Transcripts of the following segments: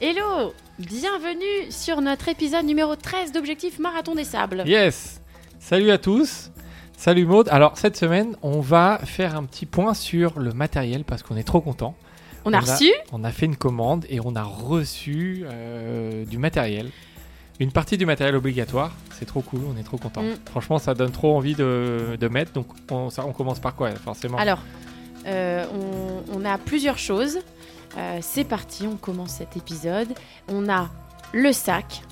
Hello Bienvenue sur notre épisode numéro 13 d'Objectif Marathon des Sables. Yes Salut à tous Salut Maud Alors cette semaine, on va faire un petit point sur le matériel parce qu'on est trop content. On a On a- reçu On a fait une commande et on a reçu euh, du matériel. Une partie du matériel obligatoire, c'est trop cool, on est trop content. Mm. Franchement, ça donne trop envie de, de mettre. Donc, on, ça, on commence par quoi, forcément? Alors, euh, on, on a plusieurs choses. Euh, C'est parti, on commence cet épisode. On a le sac,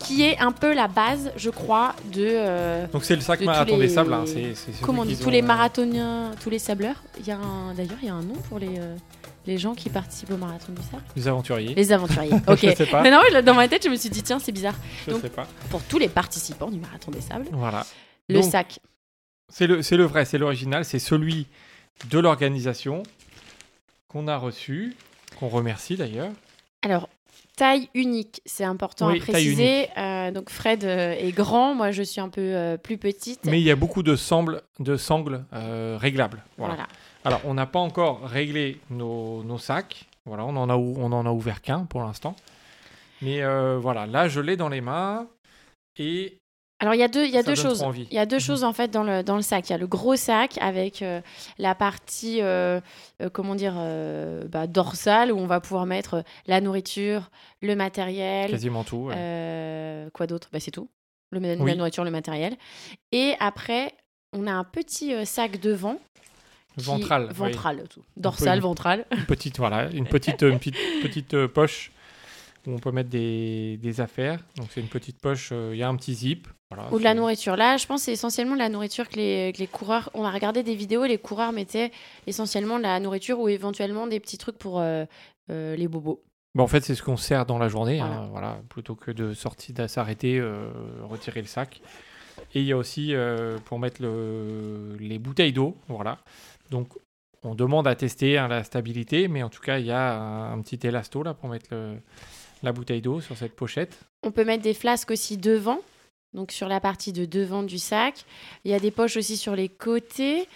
qui est un peu la base, je crois, de... euh, Donc, c'est le sac de tous marathon les- des sables. hein, c'est- c'est celui comment on dit qu'ils Tous les ont- marathoniens, tous les sableurs. Il y a un- D'ailleurs, il y a un nom pour les, euh, les gens qui participent au marathon du sable. Les aventuriers. Les aventuriers. Ok. je sais pas. Mais non, je- dans ma tête, je me suis dit, tiens, c'est bizarre. Je donc- sais pas. Pour tous les participants du marathon des sables, Voilà. le Donc, sac. C'est le, c'est le vrai, c'est l'original, c'est celui de l'organisation qu'on a reçu, qu'on remercie d'ailleurs. Alors, taille unique, c'est important Oui, à préciser. Euh, donc, Fred euh, est grand, moi je suis un peu euh, plus petite. Mais il y a beaucoup de, sangles- de sangles réglables. Voilà. voilà. Alors, on n'a pas encore réglé nos, nos sacs. Voilà, on en a, on en a ouvert qu'un pour l'instant. Mais voilà, là, je l'ai dans les mains et Alors, il y a deux, il y a deux choses. Il y a deux Mhm. choses en fait dans le, dans le sac. Il y a le gros sac avec euh, la partie, euh, euh, comment dire, bah, dorsale où on va pouvoir mettre la nourriture, le matériel. quasiment tout. ouais. quoi d'autre? Bah, C'est tout. Le, Oui. La nourriture, le matériel. Et après, on a un petit sac devant. qui- Ventral. oui. Ventral, tout. Dorsal, ventral. Une petite, voilà, une petite, une petite, petite poche où on peut mettre des, des affaires. Donc, c'est une petite poche, euh, il y a un petit zip. Voilà, Ou de la nourriture. Là, je pense que c'est essentiellement de la nourriture que les, que les coureurs. On a regardé des vidéos, les coureurs mettaient essentiellement de la nourriture ou éventuellement des petits trucs pour euh, euh, les bobos. En fait, c'est ce qu'on sert dans la journée, Voilà. hein, voilà, plutôt que de sortir, de s'arrêter, retirer le sac. Et il y a aussi pour mettre le- les bouteilles d'eau, voilà. Donc, on demande à tester hein, la stabilité, mais en tout cas, il y a un, un petit élasto là pour mettre le- la bouteille d'eau sur cette pochette. On peut mettre des flasques aussi devant, donc sur la partie de devant du sac. Il y a des poches aussi sur les côtés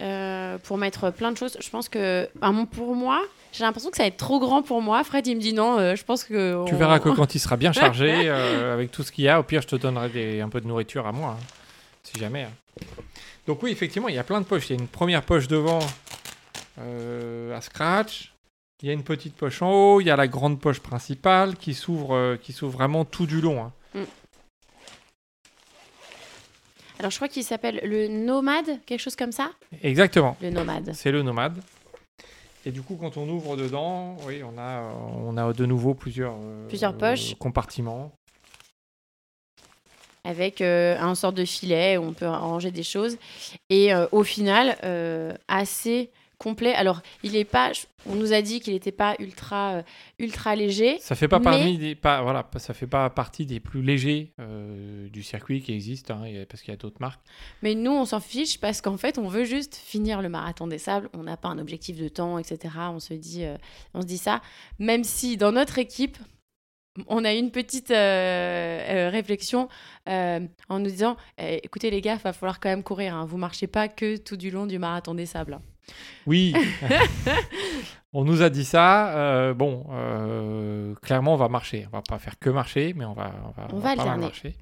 euh, pour mettre plein de choses. Je pense que, pour moi, j'ai l'impression que ça va être trop grand pour moi. Fred, il me dit non, euh, je pense que. Tu on- verras que quand il sera bien chargé, euh, avec tout ce qu'il y a, au pire, je te donnerai des- un peu de nourriture à moi, hein, si jamais. hein. Donc oui, effectivement, il y a plein de poches. Il y a une première poche devant à scratch. Il y a une petite poche en haut. Il y a la grande poche principale qui s'ouvre, euh, qui s'ouvre vraiment tout du long. hein. Alors, je crois qu'il s'appelle le nomade, quelque chose comme ça? Exactement. Le nomade. C'est le nomade. Et du coup, quand on ouvre dedans, oui, on a, euh, on a de nouveau plusieurs, euh, Plusieurs poches. compartiments. avec euh, un sort de filet où on peut ranger des choses. Et euh, au final, euh, assez complet. Alors, il est pas. On nous a dit qu'il n'était pas ultra, euh, ultra léger. Ça fait pas Mais- parmi des, pas, voilà, ça fait pas partie des plus légers euh, du circuit qui existent, hein, parce qu'il y a d'autres marques. Mais nous, on s'en fiche parce qu'en fait, on veut juste finir le marathon des sables. On n'a pas un objectif de temps, etc. On se dit, euh, on se dit ça. Même si dans notre équipe, on a eu une petite euh, euh, réflexion euh, en nous disant, Eh, écoutez les gars, il va falloir quand même courir. Hein. Vous marchez pas que tout du long du marathon des sables. Oui, on nous a dit ça. euh, bon, euh, clairement, on va marcher. On va pas faire que marcher, mais on va, on va, On on va va pas mal marcher.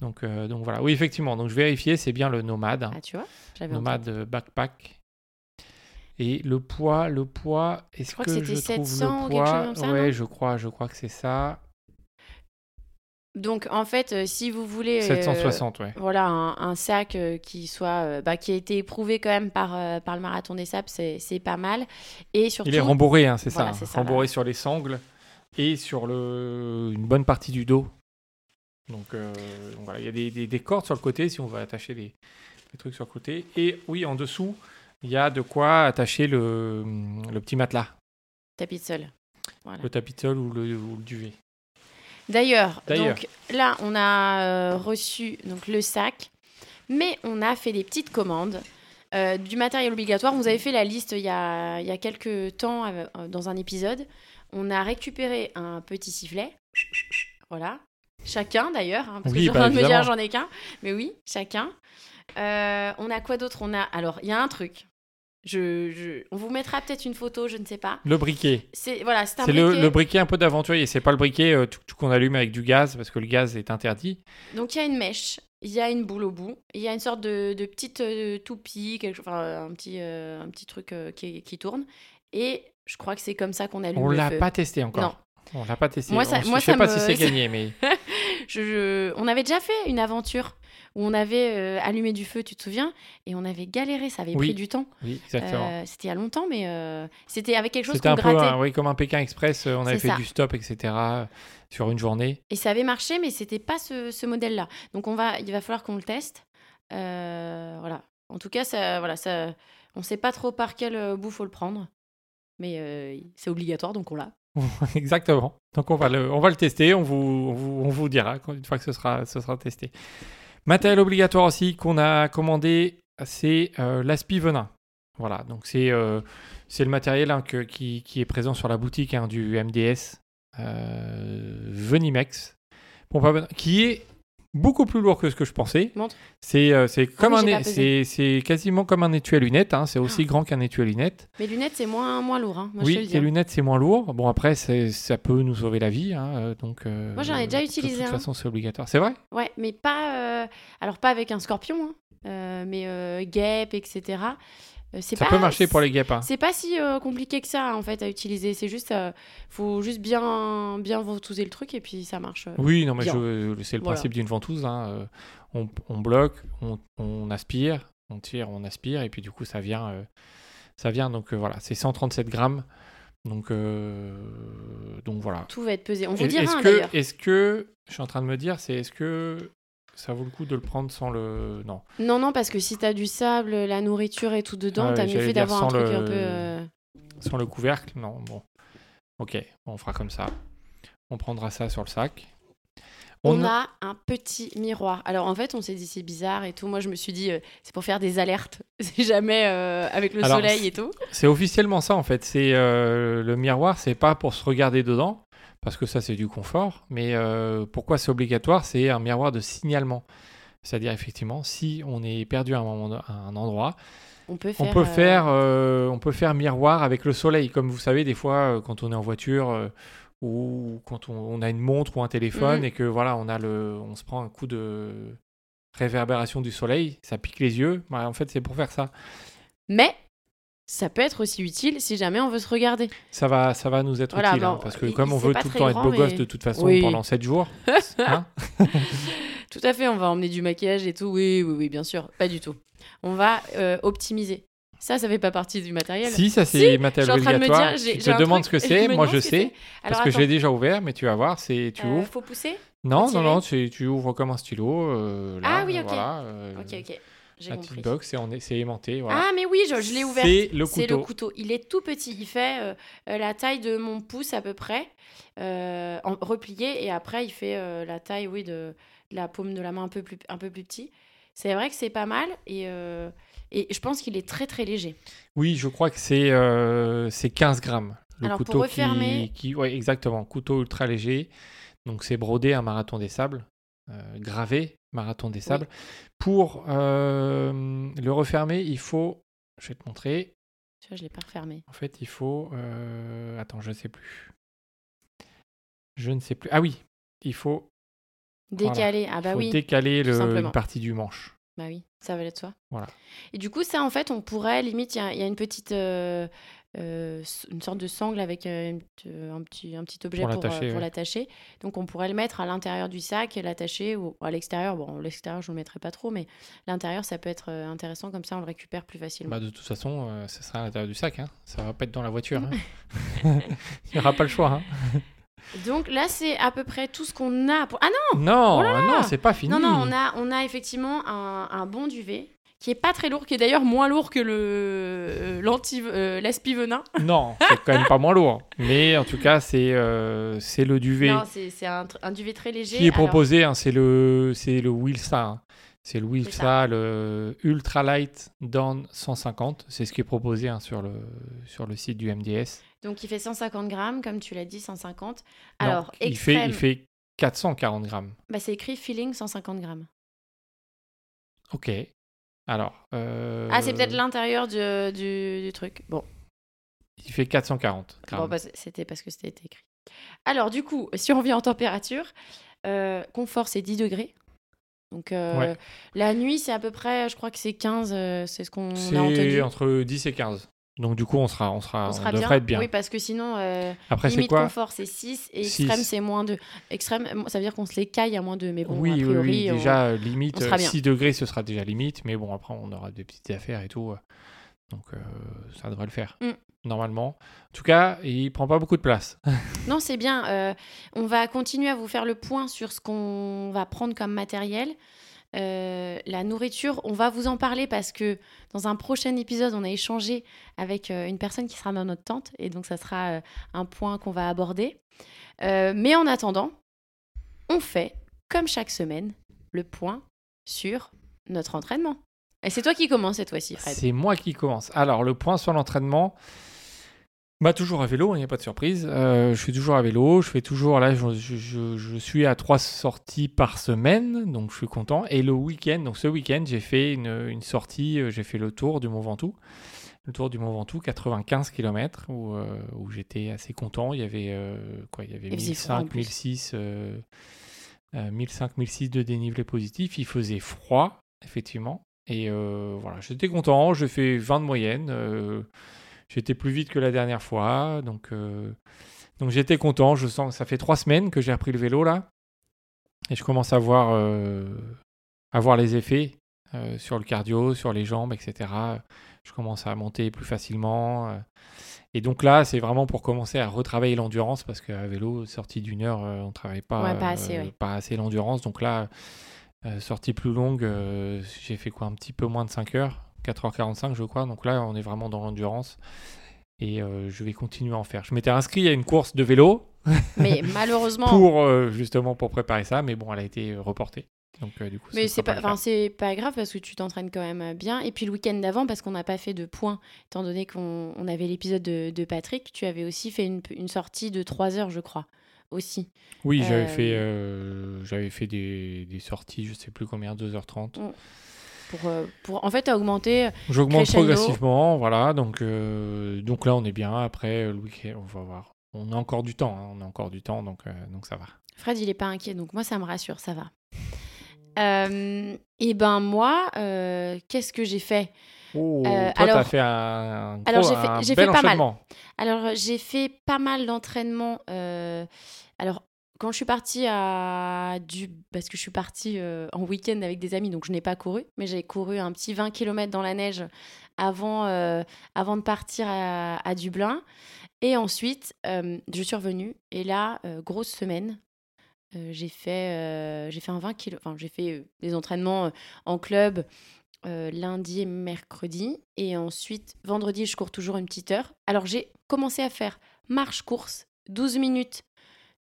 Donc, euh, donc voilà. Oui, effectivement. Donc je vérifiais, c'est bien le nomade, hein, Ah, tu vois nomade backpack. Et le poids, le poids, est-ce crois que je trouve 700 ou le poids comme ça, Ouais, je crois, je crois que c'est ça. Donc en fait, euh, si vous voulez, euh, 760, ouais. voilà, un, un sac euh, qui soit, euh, bah, qui a été éprouvé quand même par, euh, par le marathon des sables, c'est pas mal. Et surtout, Il est rembourré, hein, c'est Voilà, ça. hein. ça, rembourré sur les sangles et sur le... une bonne partie du dos. Donc, euh, donc voilà, il y a des, des- des cordes sur le côté si on veut attacher les trucs sur le côté. Et oui, en dessous, il y a de quoi attacher le, le petit matelas, tapis de sol. Voilà. le tapis de sol ou le, ou le duvet. D'ailleurs, donc là, on a euh, reçu donc le sac, mais on a fait des petites commandes. euh, du matériel obligatoire, vous avez fait la liste il y a, il y a quelques temps euh, dans un épisode. On a récupéré un petit sifflet. Voilà. Chacun d'ailleurs, hein, parce Oui, que je suis en bah, train de me dire j'en ai qu'un. Mais oui, chacun. On a quoi d'autre? On a. Alors, il y a un truc. Je, je- On vous mettra peut-être une photo, je ne sais pas. Le briquet. C'est voilà, c'est un C'est le, briquet. le briquet un peu d'aventurier. C'est pas le briquet euh, tout- tout qu'on allume avec du gaz parce que le gaz est interdit. Donc il y a une mèche, il y a une boule au bout, il y a une sorte de, de petite euh, toupie, quelque chose, enfin un petit, euh, un petit truc qui, qui tourne. Et je crois que c'est comme ça qu'on allume On l'a pas testé encore. Non. On l'a pas testé. Moi, ça- je sais pas me- si c'est gagné, mais Je- je- On avait déjà fait une aventure où on avait euh, allumé du feu, tu te souviens? Et on avait galéré, ça avait Oui, pris du temps. oui, exactement. Euh, c'était il y a longtemps, mais euh, c'était avec quelque chose C'était qu'on un peu grattait. un- oui, comme un Pékin Express. On avait fait ça. du stop, etc. sur une journée. Et ça avait marché, mais c'était pas ce, ce modèle-là. Donc on va, il va falloir qu'on le teste. Voilà. En tout cas, ça, voilà, ça, on sait pas trop par quel bout faut le prendre, mais c'est obligatoire, donc on l'a. Exactement. Donc on va le, on va le tester, on vous, on vous, on vous dira une fois que ce sera, ce sera testé. Matériel obligatoire aussi qu'on a commandé, c'est euh, l'aspi venin. Voilà, donc c'est euh, le matériel hein, qui, est présent sur la boutique hein, du MDS euh, Venimex, qui est beaucoup plus lourd que ce que je pensais. Montre. C'est euh, c'est comme oui, un, c'est c'est quasiment comme un étui à lunettes. hein, c'est aussi grand qu'un étui à lunettes. Mes lunettes, c'est moins, moins lourd. Hein, moi, Oui, les hein. lunettes, c'est moins lourd. Bon, après, ça peut nous sauver la vie. hein, euh, donc, euh, Moi, j'en ai déjà de utilisé toute un. façon, c'est obligatoire. C'est vrai? Ouais, mais pas, euh, alors pas avec un scorpion, hein, mais guêpe, etc. Euh, Ça pas, peut marcher pour les guêpes. hein. C'est pas si euh, compliqué que ça en fait à utiliser. C'est juste, euh, faut juste bien, bien ventouser le truc et puis ça marche. euh. Oui, non, mais c'est le Voilà. principe d'une ventouse. hein, On, on bloque, on, on aspire, on tire, on aspire, et puis du coup, ça vient. ça vient. Donc voilà, c'est 137 grammes. Donc, donc voilà. Tout va être pesé. On vous Est- dira Est-ce hein, que, est-ce que, je suis en train de me dire, c'est est-ce que ça vaut le coup de le prendre sans le. Non. Non, non, parce que si t'as du sable, la nourriture et tout dedans, Ah t'as mieux fait d'avoir un truc le- un peu. euh, Sans le couvercle Non, bon. Ok, on fera comme ça. On prendra ça sur le sac. On, a un petit miroir. Alors en fait, on s'est dit c'est bizarre et tout. Moi, je me suis dit euh, c'est pour faire des alertes. C'est jamais euh, avec le Alors, soleil et tout. C'est officiellement ça en fait. C'est le miroir, c'est pas pour se regarder dedans, parce que ça c'est du confort. Mais euh, pourquoi c'est obligatoire? C'est un miroir de signalement. C'est-à-dire effectivement, si on est perdu à un, moment, à un endroit, On peut faire. on peut euh, faire, euh, on peut faire miroir avec le soleil, comme vous savez des fois quand on est en voiture ou quand on, on a une montre ou un téléphone Mhm. et que voilà, on a le, on se prend un coup de réverbération du soleil, ça pique les yeux. Bah, en fait, c'est pour faire ça. Mais ça peut être aussi utile si jamais on veut se regarder. Ça va, ça va nous être Voilà, utile, hein, bon, parce que comme on veut tout le temps être beau gosse de toute façon Oui. pendant 7 jours, hein, Tout à fait, on va emmener du maquillage et tout. Oui, oui, oui, bien sûr. Pas du tout. On va euh, optimiser. Ça, ça fait pas partie du matériel. si ça Si, c'est je matériel obligatoire, j'ai te truc- ce que je c'est, moi demande je sais, parce que je l'ai déjà ouvert, mais tu vas voir, c'est tu euh, ouvres. faut pousser Non, non, non, tu, tu ouvres comme un stylo. euh, là, Ah oui, ok. Voilà, euh, Ok, ok. J'ai compris. petite box, c'est aimanté. Voilà. Ah, mais oui, je, je l'ai ouvert. C'est le C'est couteau. le couteau. Il est tout petit. Il fait euh, euh, la taille de mon pouce à peu près, euh, en, replié. Et après, il fait euh, la taille, oui, de, de la paume de la main un peu plus, un peu plus petit. C'est vrai que c'est pas mal. Et, et je pense qu'il est très, très léger. Oui, je crois que c'est euh, c'est 15 grammes. Le Alors, pour couteau refermer- qui, qui ouais, exactement, couteau ultra léger. Donc c'est brodé un marathon des sables, gravé marathon des sables. Pour euh, le refermer, il faut, je vais te montrer. Tu vois, je l'ai pas refermé. En fait, il faut, euh, attends, je ne sais plus. Je ne sais plus. Ah oui, il faut, Décalé. Ah, bah faut oui. décaler le, une partie du manche. Bah oui, ça va de soi. Voilà. Et du coup, ça, en fait, on pourrait, limite, il y a, il y a une petite. euh, euh, une sorte de sangle avec euh, euh, un, petit, un petit objet Pour pour, l'attacher, ouais. Donc, on pourrait le mettre à l'intérieur du sac et l'attacher ou à l'extérieur. Bon, l'extérieur, je ne le mettrai pas trop, mais l'intérieur, ça peut être intéressant. Comme ça, on le récupère plus facilement. Bah, de toute façon, euh, ça sera à l'intérieur du sac. Hein. Ça va pas être dans la voiture. hein. il n'y aura pas le choix. hein. Donc, là, c'est à peu près tout ce qu'on a. Pour... Ah non Non, Oh là là non, c'est pas fini. Non, non, on a, on a effectivement un, un bon duvet qui est pas très lourd, qui est d'ailleurs moins lourd que le euh, l'anti- euh. Non, c'est quand même pas moins lourd. Mais en tout cas, c'est euh, c'est le duvet Non, c'est un, un duvet très léger. qui est Alors, proposé. hein, c'est le c'est le Wilsa. hein. C'est le. Wilsa, le Ultra Light Down 150. C'est ce qui est proposé hein, sur, le, sur le site du MDS. Donc il fait 150 grammes, comme tu l'as dit, 150. Non, Alors, il, fait, extrême, il fait 440 grammes. bah, c'est écrit feeling 150 grammes. Ok. Alors. euh, Ah, c'est peut-être l'intérieur du, du, du truc. Bon, Il fait 440. bon grammes. bah, c'est- c'était parce que c'était écrit. Alors, du coup, si on revient en température, euh, confort, c'est 10 degrés. Donc, euh, Ouais. la nuit, c'est à peu près, je crois que c'est 15, euh, c'est ce qu'on a entendu. C'est entre 10 et 15. Donc du coup, on sera, on sera, On on, sera devrait bien. être bien. Oui, parce que sinon, euh, Après, limite quoi confort, c'est 6 et extrême, c'est moins 2. Extrême, ça veut dire qu'on se les caille à moins 2. Mais bon, oui, a oui, priori, oui, on- déjà limite on sera euh, bien. 6 degrés, ce sera déjà limite, mais bon après on aura des petites affaires et tout, euh, donc euh, ça devrait le faire Mm. normalement. En tout cas, il prend pas beaucoup de place. Non, c'est bien. euh, on va continuer à vous faire le point sur ce qu'on va prendre comme matériel. Euh, la nourriture, on va vous en parler parce que dans un prochain épisode, on a échangé avec euh, une personne qui sera dans notre tente et donc ça sera euh, un point qu'on va aborder. Mais en attendant, on fait, comme chaque semaine, le point sur notre entraînement. Et c'est toi qui commence cette fois-ci, Fred. C'est moi qui commence. Alors le point sur l'entraînement, bah toujours à vélo, il n'y a pas de surprise. Euh, je fais toujours à vélo, je fais toujours là, je, je- je- je suis à trois sorties par semaine, donc je suis content. Et le week-end, donc ce week-end, j'ai fait une, une sortie, euh, j'ai fait le tour du Mont Ventoux. Le tour du Mont Ventoux, 95 km, où, euh, où j'étais assez content. Il y avait euh, quoi Il y avait Il faisait froid en 1005, plus. 1006, euh, euh, 1005, 1006 de dénivelé positif. Il faisait froid, effectivement. Et voilà, j'étais content. J'ai fait 20 de moyenne. J'étais plus vite que la dernière fois. Donc, euh, donc j'étais content. Je sens que ça fait trois semaines que j'ai repris le vélo là. Et je commence à voir, euh, à voir les effets euh, sur le cardio, sur les jambes, etc. Je commence à monter plus facilement. Et donc là, c'est vraiment pour commencer à retravailler l'endurance parce qu'à vélo, sortie d'une heure, on ne travaille pas, Ouais, pas assez, ouais. assez l'endurance. Donc là, sortie plus longue, j'ai fait quoi Un petit peu moins de 5 heures, 4h45 je crois. Donc là, on est vraiment dans l'endurance. Et euh, je vais continuer à en faire. Je m'étais inscrit à une course de vélo Mais malheureusement, pour euh, justement pour préparer ça, mais bon, elle a été reportée. Donc euh, du coup, Mais c'est pas, c'est pas grave parce que tu t'entraînes quand même bien. Et puis le week-end d'avant, parce qu'on n'a pas fait de points, étant donné qu'on on avait l'épisode de, de Patrick, tu avais aussi fait une, une sortie de 3 heures, je crois, aussi. Oui, j'avais fait, j'avais fait des, des sorties, je sais plus combien, 2h30. Pour, euh, pour, en fait, augmenter. J'augmente Crescendo. progressivement, voilà. Donc, euh, donc là, on est bien. Après, euh, le week-end, on va voir. On a encore du temps, hein, on a encore du temps, donc, euh, donc ça va. Fred, il est pas inquiet, donc moi, ça me rassure, ça va. Euh, et ben moi, euh, qu'est-ce que j'ai fait? Oh, Euh, toi, alors- t'as fait un, un alors, j'ai fait- un bel fait pas mal. Alors, j'ai fait pas mal d'entraînements. euh, Alors, quand je suis partie à du... Parce que je suis partie euh, en week-end avec des amis, donc je n'ai pas couru, mais j'ai couru un petit 20 km dans la neige avant, euh, avant de partir à, Dublin. Et ensuite, euh, je suis revenue. Et là, grosse semaine. J'ai fait, j'ai fait un 20 km... Enfin, j'ai fait des entraînements en club lundi et mercredi. Et ensuite, vendredi, je cours toujours une petite heure. Alors, j'ai commencé à faire marche-course, 12 minutes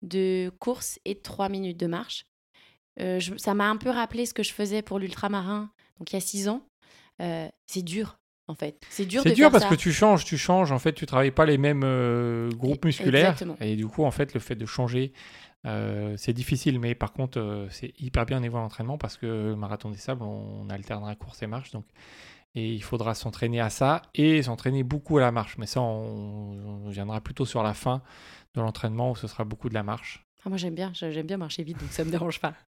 de course et 3 minutes de marche. Euh, je- ça m'a un peu rappelé ce que je faisais pour l'ultramarin, donc il y a 6 ans. Euh, c'est dur, en fait. C'est dur de C'est dur faire parce ça. que tu changes, tu changes. En fait, tu travailles pas les mêmes euh, groupes E- musculaires. exactement. Et du coup, en fait, le fait de changer, euh, c'est difficile. Mais par contre, euh, c'est hyper bien niveau l'entraînement parce que le marathon des sables, on, alternera course et marche. Donc, et il faudra s'entraîner à ça et s'entraîner beaucoup à la marche. Mais ça, on, on viendra plutôt sur la fin de l'entraînement où ce sera beaucoup de la marche. Ah, moi j'aime bien, j'a- j'aime bien marcher vite, donc ça me dérange pas.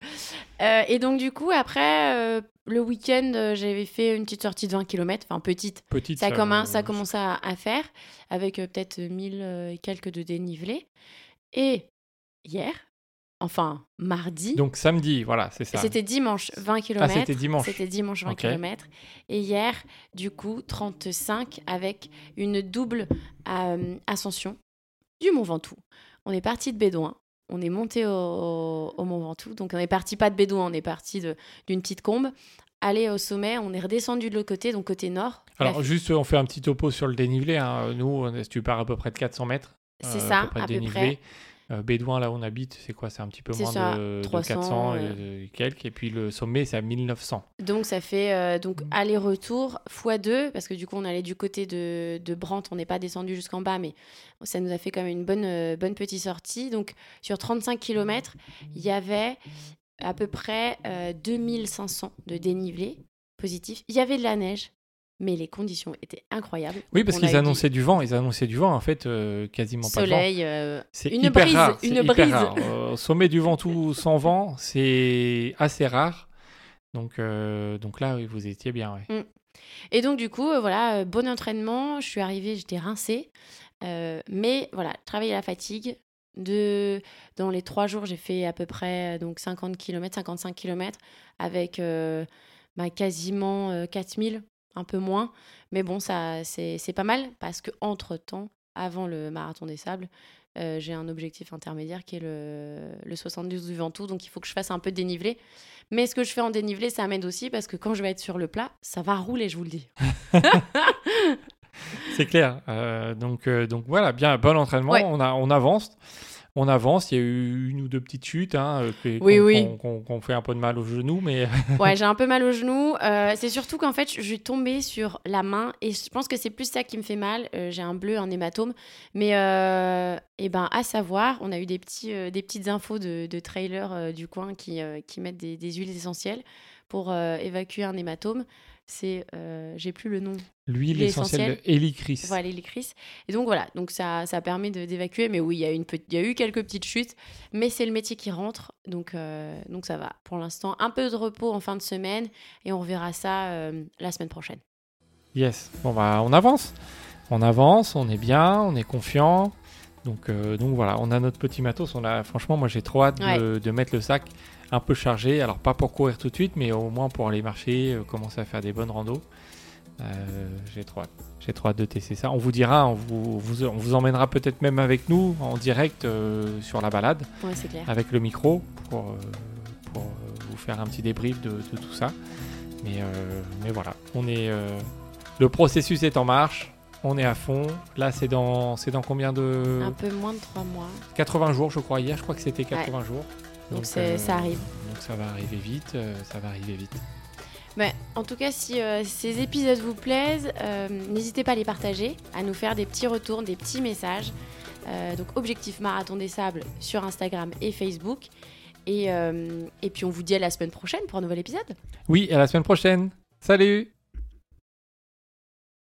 Euh, et donc du coup, après, euh, le week-end, euh, j'avais fait une petite sortie de 20 km, enfin petite, Petite, ça, commen- euh, ça commençait à, à faire, avec peut-être 1000 euh, et quelques de dénivelé. Et hier, enfin mardi, Donc samedi, voilà, c'est ça. c'était dimanche 20 km. Ah, c'était dimanche. C'était dimanche 20 Ok. km. Et hier, du coup, 35 avec une double euh, ascension du Mont Ventoux. On est parti de Bédouin. On est monté au, au Mont Ventoux. Donc, on est parti pas de Bédouin, on est parti d'une petite combe. Aller au sommet, on est redescendu de l'autre côté, donc côté nord. Alors juste, on fait un petit topo sur le dénivelé. hein. Nous, on- tu pars à peu près de 400 mètres. c'est euh, ça, à peu près à peu près. Euh, Bédouin, là où on habite, c'est quoi? C'est un petit peu moins ça, de, de 300, 400 et, euh. et quelques. Et puis le sommet, c'est à 1900. Donc ça fait euh, donc aller-retour x2 parce que du coup on allait du côté de, de Brandt, on n'est pas descendu jusqu'en bas mais ça nous a fait quand même une bonne, euh, bonne petite sortie. Donc sur 35 km, il y avait à peu près euh, 2500 de dénivelé positif. Il y avait de la neige, mais les conditions étaient incroyables. Oui, parce qu'ils annonçaient du vent. Ils annonçaient du vent, en fait, euh, quasiment pas de vent. Soleil, euh, une hyper brise, rare. une hyper brise. rare. Au sommet du Ventoux sans vent, c'est assez rare. Donc, euh, donc là, vous étiez bien. ouais. Et donc, du coup, voilà, bon entraînement. Je suis arrivée, j'étais rincée. Euh, mais voilà, travailler la fatigue. De... Dans les trois jours, j'ai fait à peu près donc 50 km, 55 km avec bah, quasiment euh, 4000, un peu moins. Mais bon, ça, c'est c'est pas mal parce que entre temps avant le marathon des sables, euh, j'ai un objectif intermédiaire qui est le, le 72 du Ventoux. Donc, il faut que je fasse un peu de dénivelé. Mais ce que je fais en dénivelé, ça m'aide aussi parce que quand je vais être sur le plat, ça va rouler, je vous le dis. C'est clair. Euh, donc, euh, donc voilà, bien, bon entraînement. Ouais. On, a, on avance. On avance. Il y a eu une ou deux petites chutes hein, euh, qui- Oui, qu'on- oui. qu'on fait un peu de mal au genou, mais Ouais, j'ai un peu mal au genou. Euh, c'est surtout qu'en fait, je suis tombée sur la main et je pense que c'est plus ça qui me fait mal. Euh, j'ai un bleu, un hématome. Mais euh, eh ben, à savoir, on a eu des, petits, des petites infos de, de trailers du coin qui, qui mettent des, des huiles essentielles pour évacuer un hématome. C'est, euh, j'ai plus le nom, l'huile essentielle. Helicris. voilà, l'hélicris. Et donc voilà, donc ça, ça permet d'évacuer. Mais oui, il y, a une il y a eu quelques petites chutes, mais c'est le métier qui rentre. Donc, euh, donc ça va. Pour l'instant, un peu de repos en fin de semaine et on reverra ça euh, la semaine prochaine. Yes. Bon, bah, on avance. On avance, on est bien, on est confiant. Donc, euh, donc voilà, on a notre petit matos. On a, franchement, moi j'ai trop hâte de, de mettre le sac un peu chargé. Alors, pas pour courir tout de suite, mais au moins pour aller marcher, euh, commencer à faire des bonnes randos. Euh, j'ai trop hâte. J'ai trop hâte de tester ça. On vous dira, on vous, vous- on vous emmènera peut-être même avec nous en direct sur la balade Ouais, clair. avec le micro pour, pour vous faire un petit débrief de, de tout ça. Mais, mais voilà, on est, le processus est en marche, on est à fond. Là, c'est dans, c'est dans combien de... Un peu moins de trois mois. 80 jours, je crois. Hier, je crois que c'était 80 jours. Donc c'est- ça arrive. Donc ça va arriver vite, euh, ça va arriver vite. Mais en tout cas, si euh, ces épisodes vous plaisent, euh, n'hésitez pas à les partager, à nous faire des petits retours, des petits messages. Euh, donc, Objectif Marathon des Sables sur Instagram et Facebook. Et, euh, et puis, on vous dit à la semaine prochaine pour un nouvel épisode. Oui, à la semaine prochaine. Salut